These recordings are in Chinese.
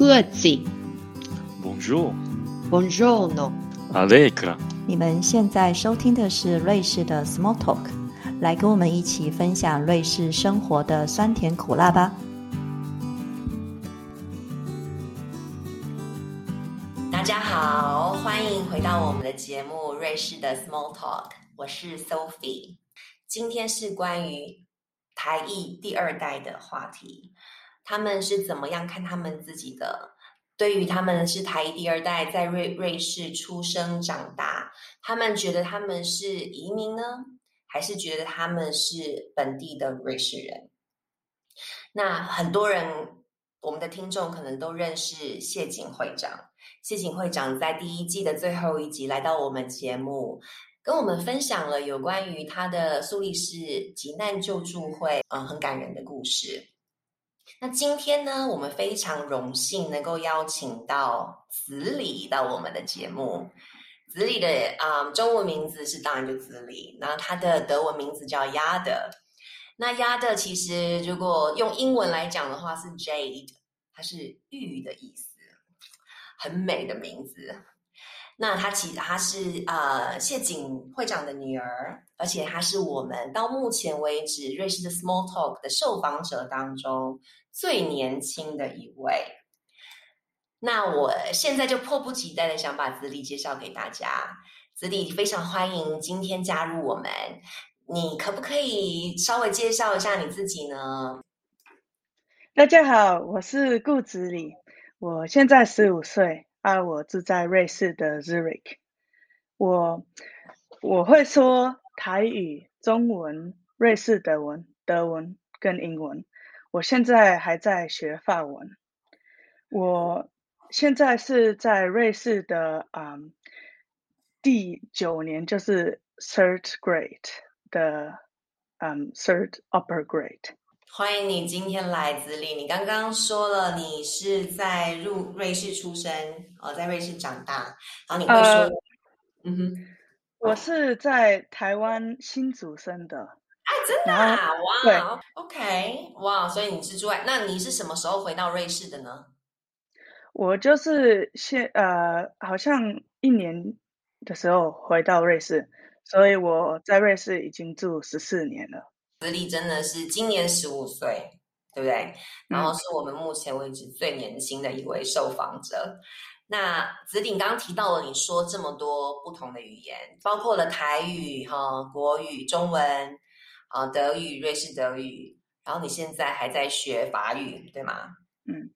各自。Bonjour, Buongiorno。Allegra。你们现在收听的是瑞士的 Small Talk，来跟我们一起分享瑞士生活的酸甜苦辣吧。大家好，欢迎回到我们的节目《瑞士的 Small Talk》，我是 Sophie。今天是关于台艺第二代的话题，他们是怎么样看他们自己的？对于他们是台裔第二代，在瑞瑞士出生长大，他们觉得他们是移民呢，还是觉得他们是本地的瑞士人？那很多人，我们的听众可能都认识谢景会长。谢景会长在第一季的最后一集来到我们节目，跟我们分享了有关于他的苏黎世急难救助会，嗯，很感人的故事。那今天呢，我们非常荣幸能够邀请到子李到我们的节目。子李的啊、中文名字是当然就子李，然后他的德文名字叫亚德。那亚德其实如果用英文来讲的话是 Jade，它是玉的意思。很美的名字。那她其实她是呃谢景会长的女儿，而且她是我们到目前为止瑞士的 Small Talk 的受访者当中最年轻的一位。那我现在就迫不及待的想把子李介绍给大家。子李非常欢迎今天加入我们，你可不可以稍微介绍一下你自己呢？大家好，我是顾子李。我现在十五岁啊，我住在瑞士的 Zurich。我我会说台语、中文、瑞士德文、德文跟英文。我现在还在学法文。我现在是在瑞士的嗯第九年，就是 third grade 的嗯 third upper grade。欢迎你今天来子里。你刚刚说了你是在入瑞士出生，哦，在瑞士长大，然后你会说，呃、嗯哼，我是在台湾新竹生的。哎，真的啊，哇，OK，哇，所以你是住在，那你是什么时候回到瑞士的呢？我就是现呃，好像一年的时候回到瑞士，所以我在瑞士已经住十四年了。子李真的是今年十五岁，对不对？然后是我们目前为止最年轻的一位受访者。那子鼎刚刚提到了你说这么多不同的语言，包括了台语、哈国语、中文啊、德语、瑞士德语，然后你现在还在学法语，对吗？嗯，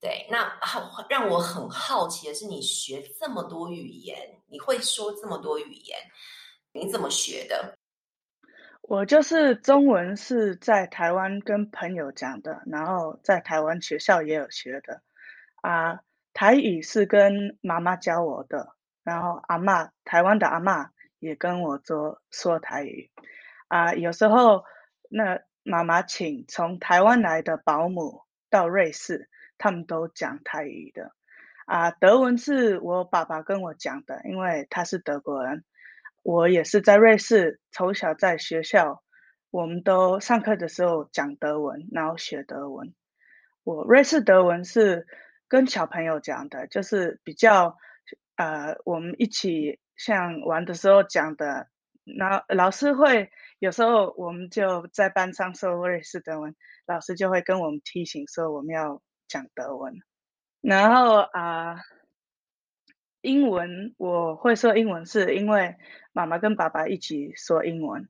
对。那让我很好奇的是，你学这么多语言，你会说这么多语言，你怎么学的？我就是中文是在台湾跟朋友讲的，然后在台湾学校也有学的。啊，台语是跟妈妈教我的，然后阿嬷台湾的阿嬷也跟我说说台语。啊，有时候那妈妈请从台湾来的保姆到瑞士，他们都讲台语的。啊，德文是我爸爸跟我讲的，因为他是德国人。我也是在瑞士，从小在学校，我们都上课的时候讲德文，然后学德文。我瑞士德文是跟小朋友讲的，就是比较呃，我们一起像玩的时候讲的。然后老师会有时候我们就在班上说瑞士德文，老师就会跟我们提醒说我们要讲德文。然后啊。英文我会说英文，是因为妈妈跟爸爸一起说英文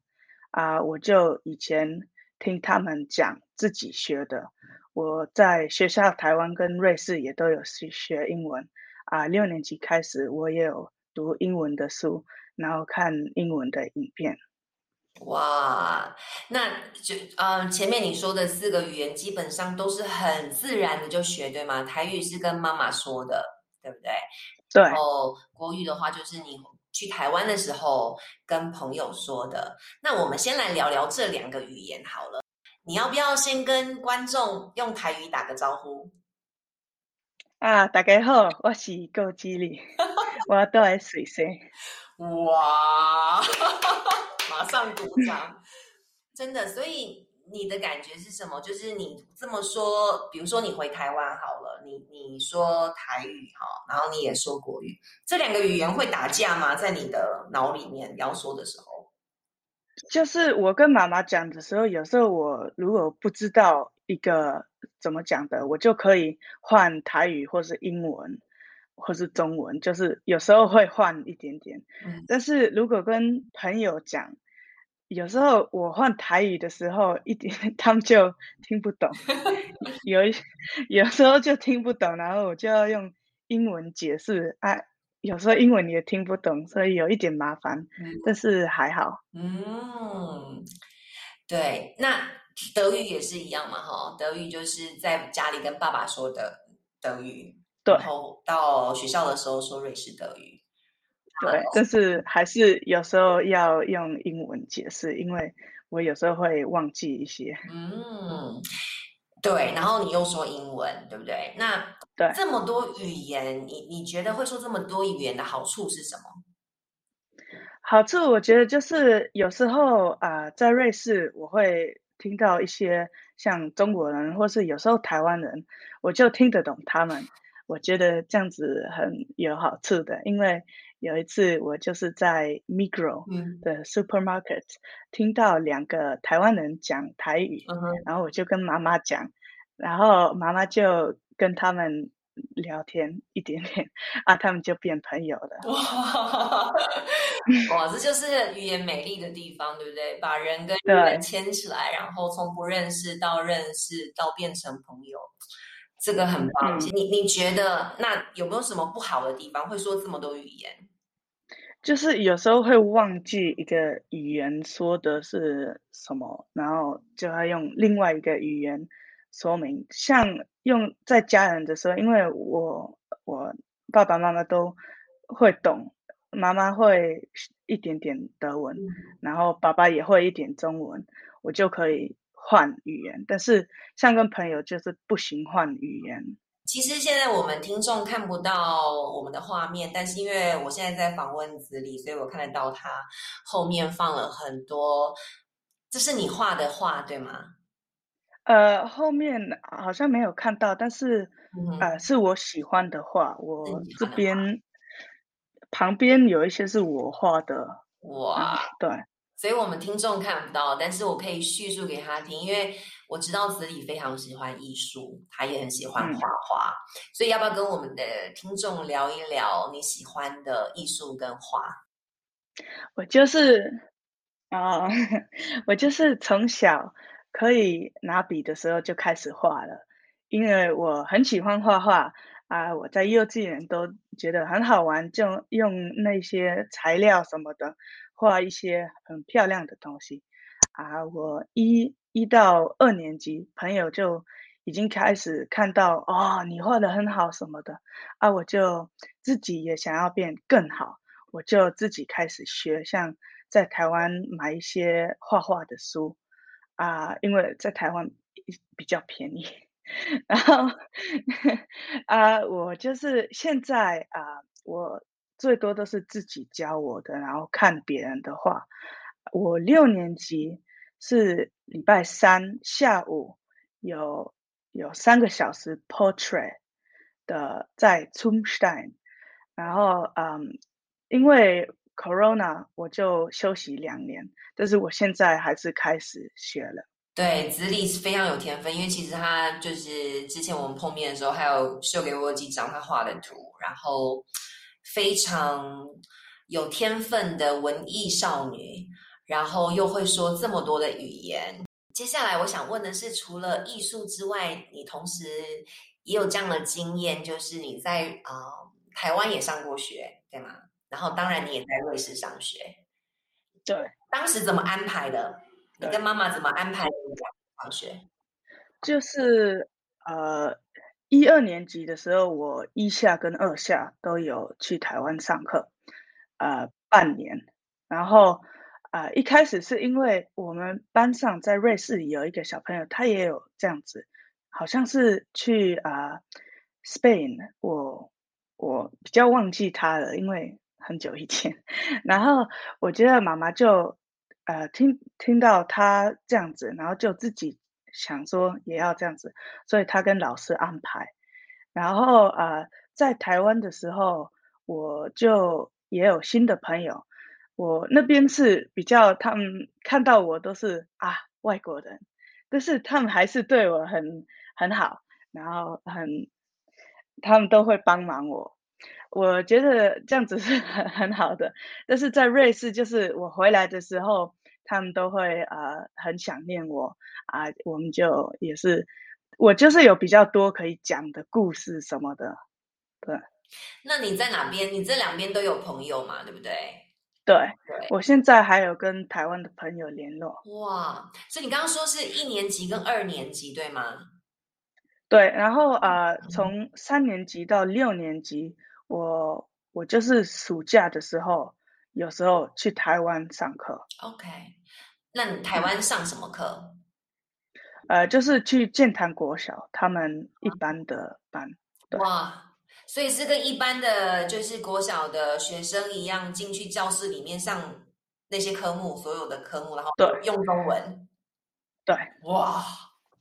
啊、我就以前听他们讲自己学的。我在学校台湾跟瑞士也都有学学英文啊、六年级开始我也有读英文的书，然后看英文的影片。哇，那就嗯、呃，前面你说的四个语言基本上都是很自然的就学，对吗？台语是跟妈妈说的，对不对？对，然后国语的话，就是你去台湾的时候跟朋友说的。那我们先来聊聊这两个语言好了。你要不要先跟观众用台语打个招呼？啊，大家好，我是顾子李，我都在水生。哇，马上鼓掌！真的，所以你的感觉是什么？就是你这么说，比如说你回台湾好了，你你说台语哈，然后你也说国语，这两个语言会打架吗？在你的脑里面要说的时候，就是我跟妈妈讲的时候，有时候我如果不知道一个怎么讲的，我就可以换台语或是英文。或是中文，就是有时候会换一点点。嗯，但是如果跟朋友讲，有时候我换台语的时候，一点 他们就听不懂，有一有时候就听不懂，然后我就要用英文解释啊。有时候英文也听不懂，所以有一点麻烦，但是还好。嗯，对，那德语也是一样嘛，哈，德语就是在家里跟爸爸说的德语。然后到学校的时候说瑞士德语，对，但是还是有时候要用英文解释，因为我有时候会忘记一些。嗯，对，然后你又说英文，对不对？那对这么多语言，你你觉得会说这么多语言的好处是什么？好处我觉得就是有时候啊，在瑞士我会听到一些像中国人，或是有时候台湾人，我就听得懂他们。我觉得这样子很有好处的，因为有一次我就是在 Migro 的 supermarket 听到两个台湾人讲台语，然后我就跟妈妈讲，然后妈妈就跟他们聊天一点点，啊，他们就变朋友了。哇，这就是语言美丽的地方，对不对？把人跟人牵起来，然后从不认识到认识，到变成朋友。这个很棒，你你觉得那有没有什么不好的地方？会说这么多语言，就是有时候会忘记一个语言说的是什么，然后就要用另外一个语言说明。像用在家人的时候，因为我我爸爸妈妈都会懂，妈妈会一点点德文，然后爸爸也会一点中文，我就可以。换语言，但是像跟朋友就是不行换语言。其实现在我们听众看不到我们的画面，但是因为我现在在访问子里，所以我看得到他后面放了很多。这是你画的画对吗？呃，后面好像没有看到，但是呃，是我喜欢的画。我这边旁边有一些是我画的。哇，对。所以我们听众看不到，但是我可以叙述给他听，因为我知道子里非常喜欢艺术，他也很喜欢画画，所以要不要跟我们的听众聊一聊你喜欢的艺术跟画？我就是啊，我就是从小可以拿笔的时候就开始画了，因为我很喜欢画画啊，我在幼稚园都觉得很好玩，就用那些材料什么的。画一些很漂亮的东西啊！我一一到二年级，朋友就已经开始看到哦，你画的很好什么的啊！我就自己也想要变更好，我就自己开始学，像在台湾买一些画画的书啊，因为在台湾比较便宜。然后 啊，我就是现在啊，我。最多都是自己教我的，然后看别人的画。我六年级是礼拜三下午有有三个小时 portrait 的在 z o m s t e i n 然后嗯，因为 corona 我就休息两年，但是我现在还是开始学了。对，子李是非常有天分，因为其实他就是之前我们碰面的时候，还有秀给我几张他画的图，然后。非常有天分的文艺少女，然后又会说这么多的语言。接下来我想问的是，除了艺术之外，你同时也有这样的经验，就是你在啊台湾也上过学，对吗？然后当然你也在瑞士上学，对。当时怎么安排的？你跟妈妈怎么安排上学？就是呃。一二年级的时候，我一下跟二下都有去台湾上课，呃，半年。然后，啊，一开始是因为我们班上在瑞士有一个小朋友，他也有这样子，好像是去啊，Spain。我我比较忘记他了，因为很久以前。然后我觉得妈妈就呃听听到他这样子，然后就自己想说也要这样子，所以他跟老师安排。然后呃，在台湾的时候，我就也有新的朋友。我那边是比较，他们看到我都是啊外国人，但是他们还是对我很很好，然后很，他们都会帮忙我。我觉得这样子是很很好的。但是在瑞士，就是我回来的时候，他们都会呃很想念我啊，我们就也是，我就是有比较多可以讲的故事什么的，对。那你在哪边？你这两边都有朋友嘛？对不对？对，我现在还有跟台湾的朋友联络。哇，所以你刚刚说是一年级跟二年级，对吗？对，然后呃，从三年级到六年级，我我就是暑假的时候，有时候去台湾上课。OK，那你台湾上什么课？呃，就是去建潭国小，他们一般的班。哇。所以是跟一般的就是国小的学生一样，进去教室里面上那些科目，所有的科目，然后用中文。对，哇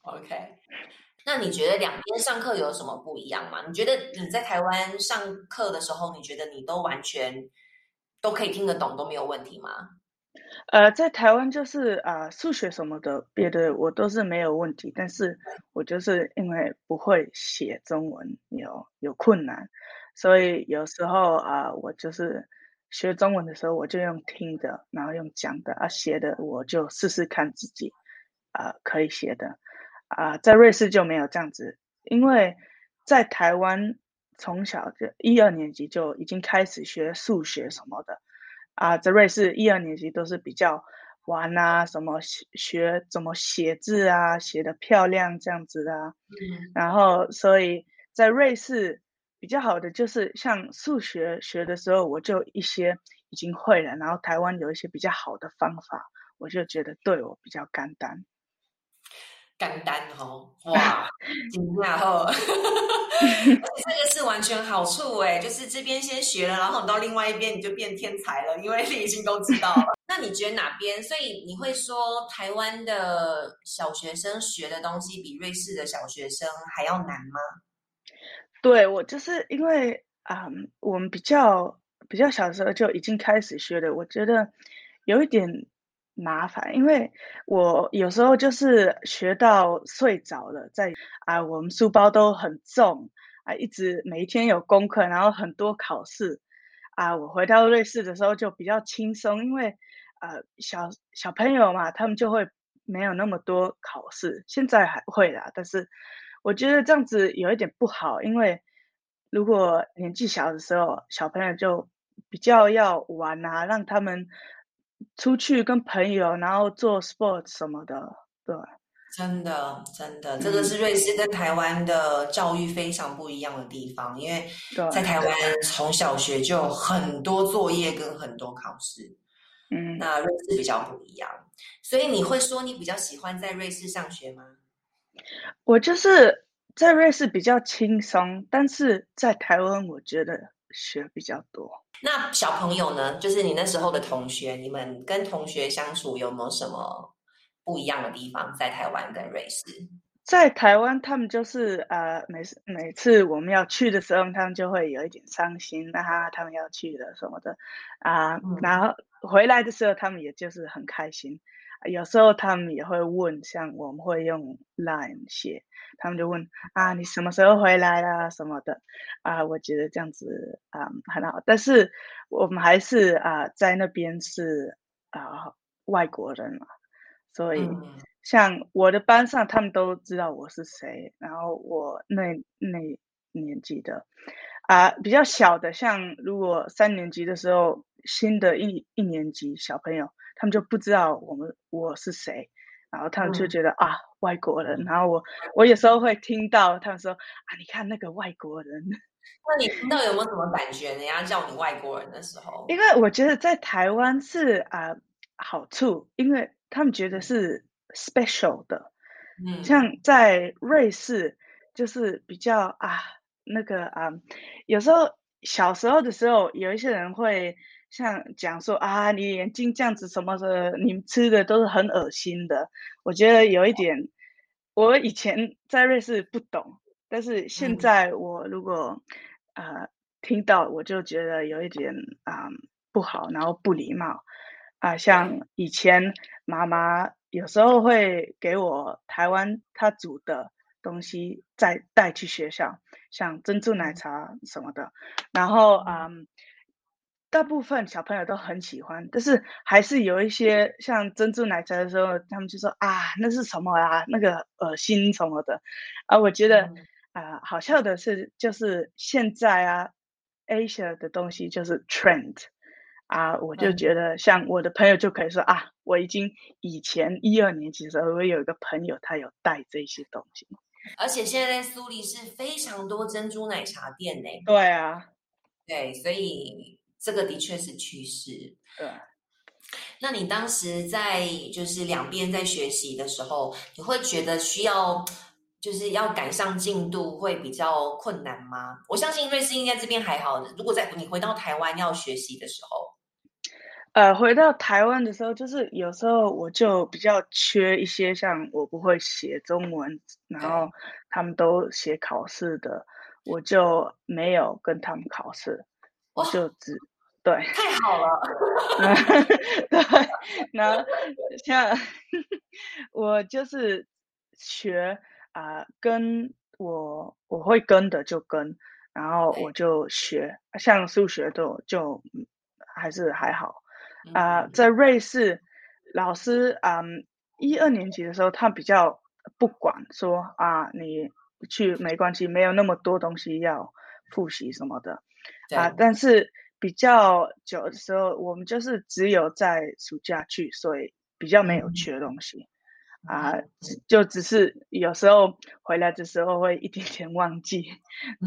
，OK。那你觉得两边上课有什么不一样吗？你觉得你在台湾上课的时候，你觉得你都完全都可以听得懂，都没有问题吗？呃，在台湾就是啊，数学什么的，别的我都是没有问题，但是我就是因为不会写中文，有有困难，所以有时候啊，我就是学中文的时候，我就用听的，然后用讲的啊，写的我就试试看自己啊可以写的啊，在瑞士就没有这样子，因为在台湾从小就一二年级就已经开始学数学什么的。啊，在瑞士一二年级都是比较玩啊，什么学怎么写字啊，写的漂亮这样子啊。嗯。然后，所以在瑞士比较好的就是像数学学的时候，我就一些已经会了。然后台湾有一些比较好的方法，我就觉得对我比较简单。简单哦，哇，惊讶哦。这个是完全好处哎，就是这边先学了，然后你到另外一边你就变天才了，因为你已经都知道了。那你觉得哪边？所以你会说台湾的小学生学的东西比瑞士的小学生还要难吗？对我就是因为啊，我们比较比较小时候就已经开始学的，我觉得有一点。麻烦，因为我有时候就是学到睡着了，在啊，我们书包都很重啊，一直每一天有功课，然后很多考试啊。我回到瑞士的时候就比较轻松，因为呃小小朋友嘛，他们就会没有那么多考试。现在还会啦，但是我觉得这样子有一点不好，因为如果年纪小的时候，小朋友就比较要玩啊，让他们。出去跟朋友，然后做 sport 什么的，对，真的真的，这个是瑞士跟台湾的教育非常不一样的地方，因为在台湾从小学就很多作业跟很多考试，嗯，那瑞士比较不一样，所以你会说你比较喜欢在瑞士上学吗？我就是在瑞士比较轻松，但是在台湾我觉得学比较多。那小朋友呢？就是你那时候的同学，你们跟同学相处有没有什么不一样的地方？在台湾跟瑞士，在台湾他们就是呃，每次每次我们要去的时候，他们就会有一点伤心，那他他们要去了什么的啊，然后回来的时候他们也就是很开心。有时候他们也会问，像我们会用 Line 写，他们就问啊，你什么时候回来啦什么的啊？我觉得这样子啊很好，但是我们还是啊在那边是啊外国人嘛，所以像我的班上，他们都知道我是谁，然后我那那年纪的啊比较小的，像如果三年级的时候，新的一一年级小朋友。他们就不知道我们我是谁，然后他们就觉得啊外国人，然后我我有时候会听到他们说啊你看那个外国人，那你听到有没有什么感觉？人家叫你外国人的时候，因为我觉得在台湾是啊好处，因为他们觉得是 special 的，嗯，像在瑞士就是比较啊那个啊有时候小时候的时候有一些人会。像讲说啊，你眼睛这样子什么的，你们吃的都是很恶心的。我觉得有一点，我以前在瑞士不懂，但是现在我如果啊听到，我就觉得有一点啊不好，然后不礼貌啊。像以前妈妈有时候会给我台湾她煮的东西再带去学校，像珍珠奶茶什么的，然后嗯。大部分小朋友都很喜欢，但是还是有一些像珍珠奶茶的时候，他们就说啊，那是什么啊？那个恶心什么的。啊，我觉得啊，好笑的是，就是现在啊，Asia 的东西就是 trend 啊，我就觉得像我的朋友就可以说啊，我已经以前一二年级的时候，我有一个朋友他有带这些东西，而且现在苏黎世非常多珍珠奶茶店呢。对啊，对，所以。这个的确是趋势。对，那你当时在就是两边在学习的时候，你会觉得需要就是要赶上进度会比较困难吗？我相信瑞士应该这边还好。如果在你回到台湾要学习的时候，呃，回到台湾的时候，就是有时候我就比较缺一些，像我不会写中文，然后他们都写考试的，我就没有跟他们考试，我就只。对，太好了。对，那像 我就是学啊，跟我我会跟的就跟，然后我就学，像数学都就还是还好啊。在瑞士，老师啊，一二年级的时候，他比较不管说啊，你去没关系，没有那么多东西要复习什么的啊，但是。比较久的时候，我们就是只有在暑假去，所以比较没有去的东西啊，就只是有时候回来的时候会一点点忘记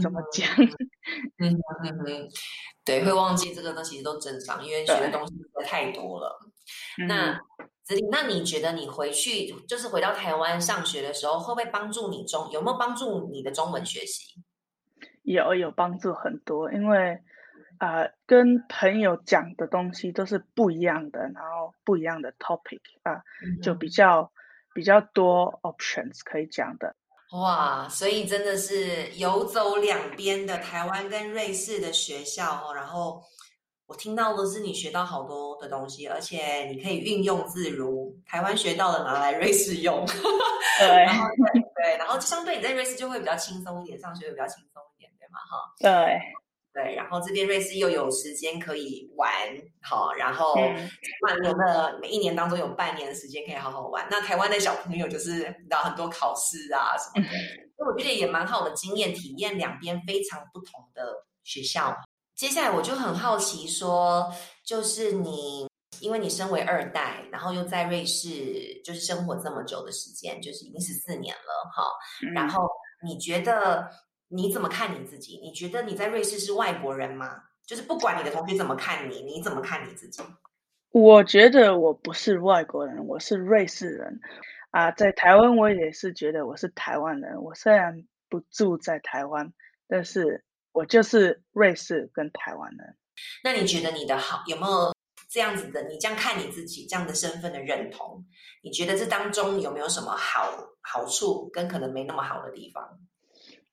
怎么讲。嗯嗯嗯，对，会忘记这个东西都正常，因为学的东西太多了。那子玲，那你觉得你回去就是回到台湾上学的时候，会不会帮助你中有没有帮助你的中文学习？有，有帮助很多，因为。啊，跟朋友讲的东西都是不一样的，然后不一样的 topic 啊，就比较比较多 options 可以讲的。哇，所以真的是游走两边的台湾跟瑞士的学校哦，然后我听到的是你学到好多的东西，而且你可以运用自如，台湾学到的拿来瑞士用。对，然后对，然后相对你在瑞士就会比较轻松一点，上学会比较轻松一点，对吗？哈，对。对，然后这边瑞士又有时间可以玩，好，然后半年的每一年当中有半年的时间可以好好玩。那台湾的小朋友就是知道很多考试啊什么的，所以我觉得也蛮好的经验体验，两边非常不同的学校。接下来我就很好奇，说就是你，因为你身为二代，然后又在瑞士就是生活这么久的时间，就是已经十四年了，哈，然后你觉得？你怎么看你自己？你觉得你在瑞士是外国人吗？就是不管你的同学怎么看你，你怎么看你自己？我觉得我不是外国人，我是瑞士人。啊，在台湾我也是觉得我是台湾人。我虽然不住在台湾，但是我就是瑞士跟台湾人。那你觉得你的好有没有这样子的？你这样看你自己这样的身份的认同？你觉得这当中有没有什么好好处，跟可能没那么好的地方？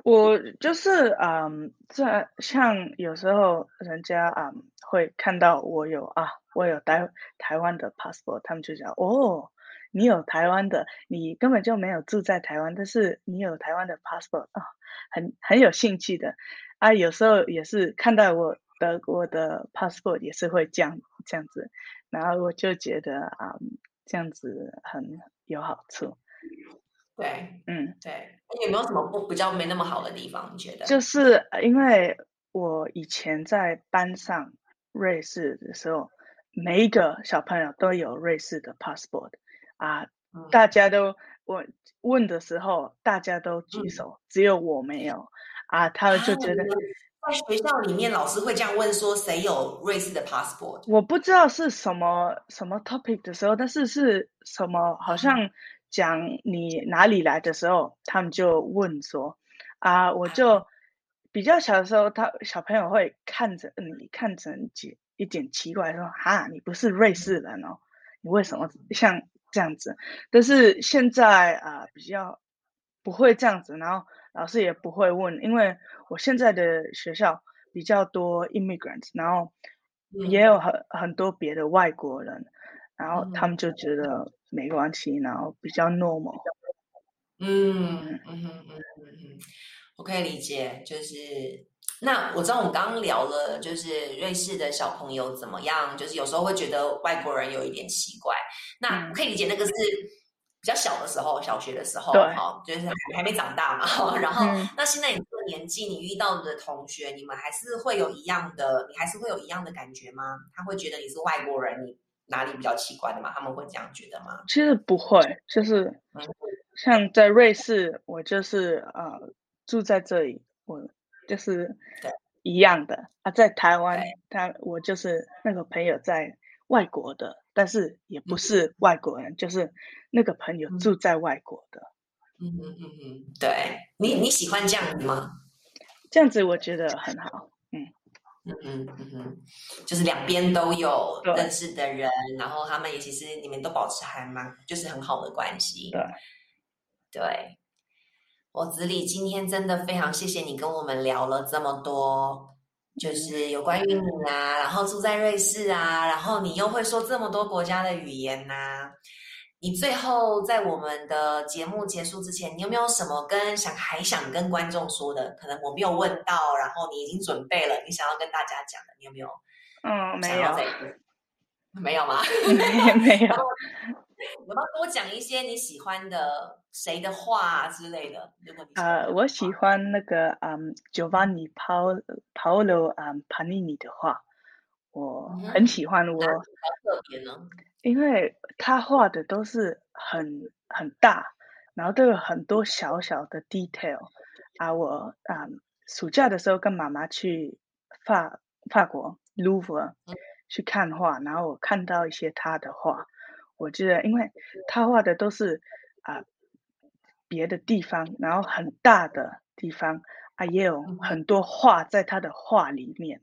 我就是嗯，在像有时候人家嗯会看到我有啊，我有台台湾的 passport，他们就讲哦，你有台湾的，你根本就没有住在台湾，但是你有台湾的 passport 啊，很很有兴趣的啊。有时候也是看到我德国的 passport 也是会这样这样子，然后我就觉得啊，这样子很有好处。对，嗯，对，有没有什么不比较没那么好的地方？你觉得？就是因为我以前在班上瑞士的时候，每一个小朋友都有瑞士的 passport 啊，大家都我问的时候，大家都举手，只有我没有啊，他们就觉得在学校里面老师会这样问说，谁有瑞士的 passport？我不知道是什么什么 topic 的时候，但是是什么好像。讲你哪里来的时候，他们就问说：“啊，我就比较小的时候，他小朋友会看着你看着几一点奇怪，说哈，你不是瑞士人哦，你为什么像这样子？但是现在啊，比较不会这样子，然后老师也不会问，因为我现在的学校比较多 immigrants，然后也有很很多别的外国人，然后他们就觉得没关系，然后比较 normal。嗯嗯嗯嗯嗯，我可以理解，就是那我知道我们刚刚聊了，就是瑞士的小朋友怎么样，就是有时候会觉得外国人有一点奇怪，那可以理解那个是比较小的时候，小学的时候，哈，就是还没长大嘛，然后那现在你这个年纪，你遇到的同学，你们还是会有一样的，你还是会有一样的感觉吗？他会觉得你是外国人，你哪里比较奇怪的吗？他们会这样觉得吗？其实不会，就是。像在瑞士，我就是呃住在这里，我就是一样的啊。在台湾，他我就是那个朋友在外国的，但是也不是外国人，就是那个朋友住在外国的。嗯嗯嗯嗯，对你你喜欢这样子吗？这样子我觉得很好。嗯嗯嗯嗯嗯，就是两边都有认识的人，然后他们也其实你们都保持还蛮就是很好的关系。对。对，我子李今天真的非常谢谢你跟我们聊了这么多，就是有关于你啊，然后住在瑞士啊，然后你又会说这么多国家的语言呐。你最后在我们的节目结束之前，你有没有什么跟想还想跟观众说的？可能我没有问到，然后你已经准备了，你想要跟大家讲的，你有没有？嗯，没有，没有吗？没没有。有没有多讲一些你喜欢的谁的话之类的？如果你呃，我喜欢那个嗯，Giovanni Paolo 嗯，Panini 的画，我很喜欢。我特别呢，因为他画的都是很很大，然后都有很多小小的 detail 啊。我啊，暑假的时候跟妈妈去法法国 Louvre 去看画，然后我看到一些他的画。我觉得，因为他画的都是啊别的地方，然后很大的地方啊，也有很多画在他的画里面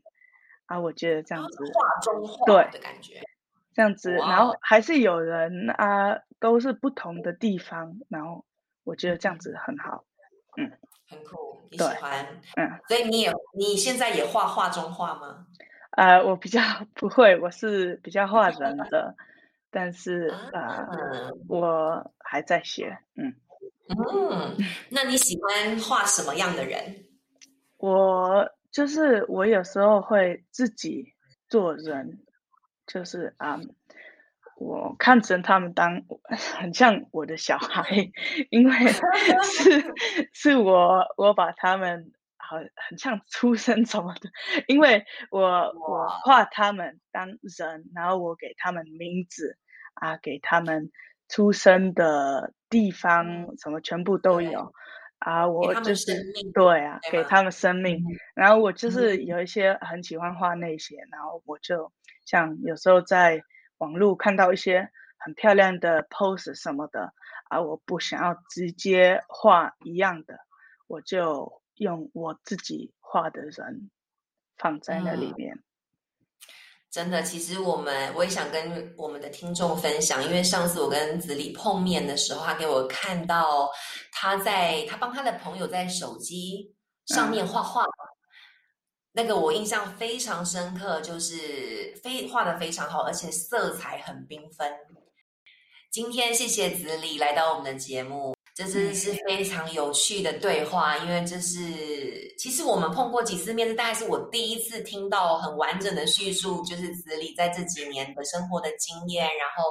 啊。我觉得这样子画中画的感觉，这样子，然后还是有人啊，都是不同的地方，然后我觉得这样子很好，嗯，很酷，你喜欢，嗯，所以你也你现在也画画中画吗？呃，我比较不会，我是比较画人 的。但是啊，我还在学，嗯嗯，那你喜欢画什么样的人？我就是我有时候会自己做人，就是啊，我看成他们当 很像我的小孩，因为 是是我我把他们好很像出生什么的，因为我我画他们当人，然后我给他们名字。啊，给他们出生的地方什么全部都有啊，我就是对啊，给他们生命。然后我就是有一些很喜欢画那些，然后我就像有时候在网络看到一些很漂亮的 pose 什么的啊，我不想要直接画一样的，我就用我自己画的人放在那里面。真的，其实我们我也想跟我们的听众分享，因为上次我跟子李碰面的时候，他给我看到他在他帮他的朋友在手机上面画画，那个我印象非常深刻，就是非画的非常好，而且色彩很缤纷。今天谢谢子李来到我们的节目。这真的是非常有趣的对话，因为这是其实我们碰过几次面，这大概是我第一次听到很完整的叙述，就是子李在这几年的生活的经验，然后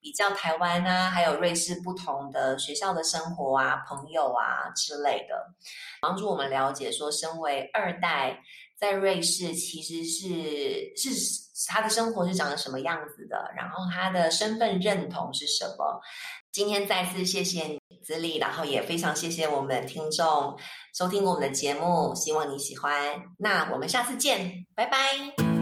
比较台湾啊，还有瑞士不同的学校的生活啊、朋友啊之类的，帮助我们了解说，身为二代在瑞士其实是是他的生活是长得什么样子的，然后他的身份认同是什么。今天再次谢谢你，资历，然后也非常谢谢我们听众收听我们的节目，希望你喜欢。那我们下次见，拜拜。